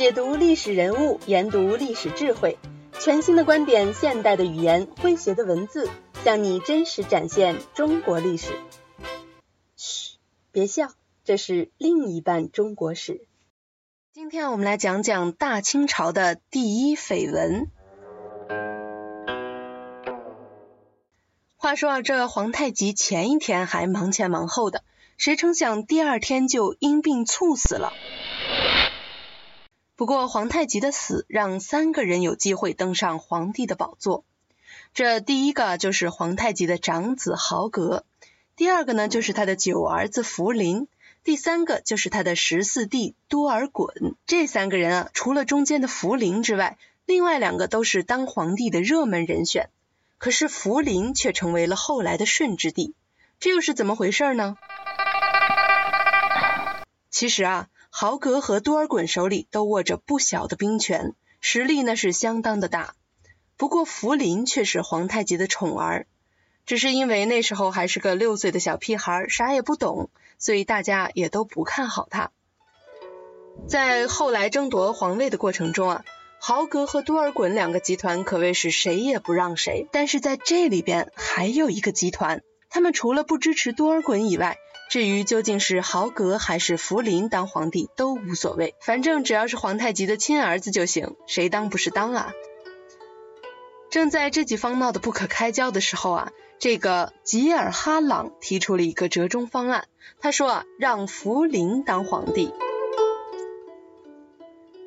解读历史人物，研读历史智慧，全新的观点，现代的语言，诙谐的文字，向你真实展现中国历史。嘘，别笑，这是另一半中国史。今天我们来讲讲大清朝的第一绯闻。话说啊，这皇太极前一天还忙前忙后的，谁成想第二天就因病猝死了。不过皇太极的死让三个人有机会登上皇帝的宝座。这第一个就是皇太极的长子豪格，第二个呢就是他的九儿子福临，第三个就是他的十四弟多尔衮。这三个人啊，除了中间的福临之外，另外两个都是当皇帝的热门人选。可是福临却成为了后来的顺治帝，这又是怎么回事呢？其实啊，豪格和多尔衮手里都握着不小的兵权，实力呢是相当的大。不过福临却是皇太极的宠儿，只是因为那时候还是个六岁的小屁孩，啥也不懂，所以大家也都不看好他。在后来争夺皇位的过程中啊。豪格和多尔衮两个集团可谓是谁也不让谁，但是在这里边还有一个集团，他们除了不支持多尔衮以外，至于究竟是豪格还是福临当皇帝都无所谓，反正只要是皇太极的亲儿子就行，谁当不是当啊？正在这几方闹得不可开交的时候啊，这个吉尔哈朗提出了一个折中方案，他说啊，让福临当皇帝。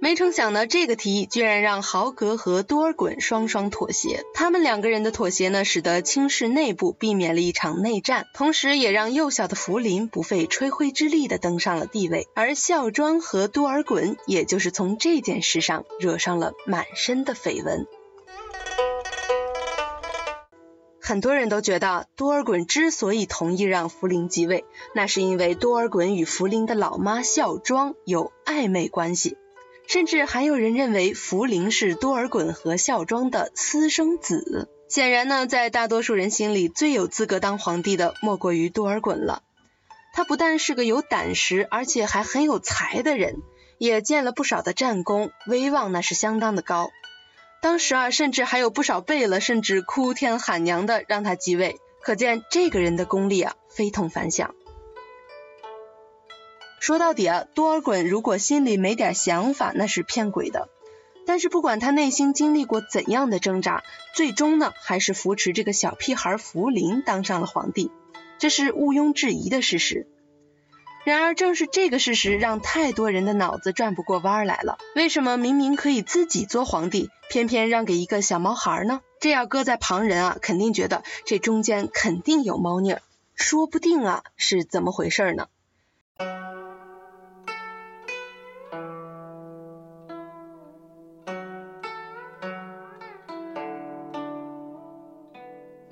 没成想呢，这个提议居然让豪格和多尔衮双双妥协。他们两个人的妥协呢，使得清室内部避免了一场内战，同时也让幼小的福临不费吹灰之力的登上了帝位。而孝庄和多尔衮，也就是从这件事上惹上了满身的绯闻。很多人都觉得，多尔衮之所以同意让福临继位，那是因为多尔衮与福临的老妈孝庄有暧昧关系。甚至还有人认为福临是多尔衮和孝庄的私生子。显然呢，在大多数人心里，最有资格当皇帝的莫过于多尔衮了。他不但是个有胆识，而且还很有才的人，也建了不少的战功，威望那是相当的高。当时啊，甚至还有不少贝勒甚至哭天喊娘的让他继位，可见这个人的功力啊，非同凡响。说到底啊，多尔衮如果心里没点想法，那是骗鬼的。但是不管他内心经历过怎样的挣扎，最终呢，还是扶持这个小屁孩福临当上了皇帝，这是毋庸置疑的事实。然而，正是这个事实，让太多人的脑子转不过弯来了。为什么明明可以自己做皇帝，偏偏让给一个小毛孩呢？这要搁在旁人啊，肯定觉得这中间肯定有猫腻儿，说不定啊，是怎么回事呢？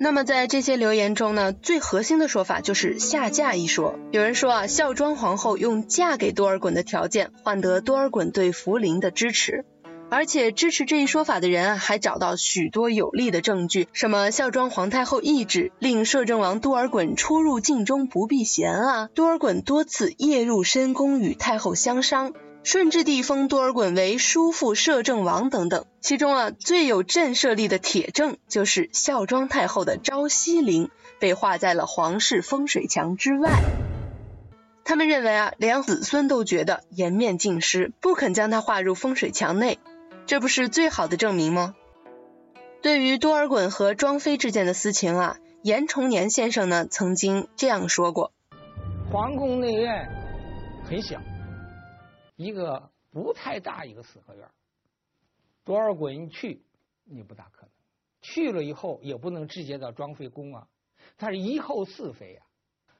那么在这些留言中呢，最核心的说法就是下嫁一说。有人说啊，孝庄皇后用嫁给多尔衮的条件换得多尔衮对福临的支持，而且支持这一说法的人啊，还找到许多有力的证据，什么孝庄皇太后懿旨令摄政王多尔衮出入境中不避嫌啊，多尔衮多次夜入深宫与太后相商。顺治帝封多尔衮为叔父摄政王等等，其中啊最有震慑力的铁证就是孝庄太后的昭西陵被画在了皇室风水墙之外。他们认为啊，连子孙都觉得颜面尽失，不肯将它画入风水墙内，这不是最好的证明吗？对于多尔衮和庄妃之间的私情啊，严崇年先生呢曾经这样说过：皇宫内院很小。一个不太大一个四合院，多尔衮去你不大可能，去了以后也不能直接到庄妃宫啊，他是一后四妃啊，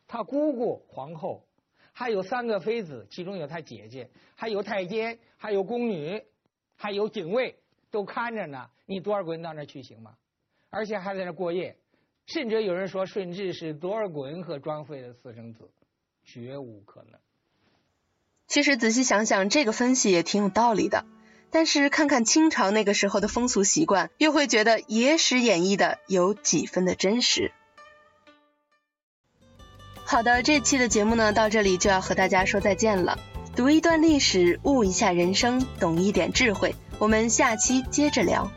他姑姑皇后，还有三个妃子，其中有他姐姐，还有太监，还有宫女，还有警卫都看着呢，你多尔衮到那去行吗？而且还在那过夜，甚至有人说顺治是多尔衮和庄妃的私生子，绝无可能。其实仔细想想，这个分析也挺有道理的。但是看看清朝那个时候的风俗习惯，又会觉得野史演绎的有几分的真实。好的，这期的节目呢，到这里就要和大家说再见了。读一段历史，悟一下人生，懂一点智慧。我们下期接着聊。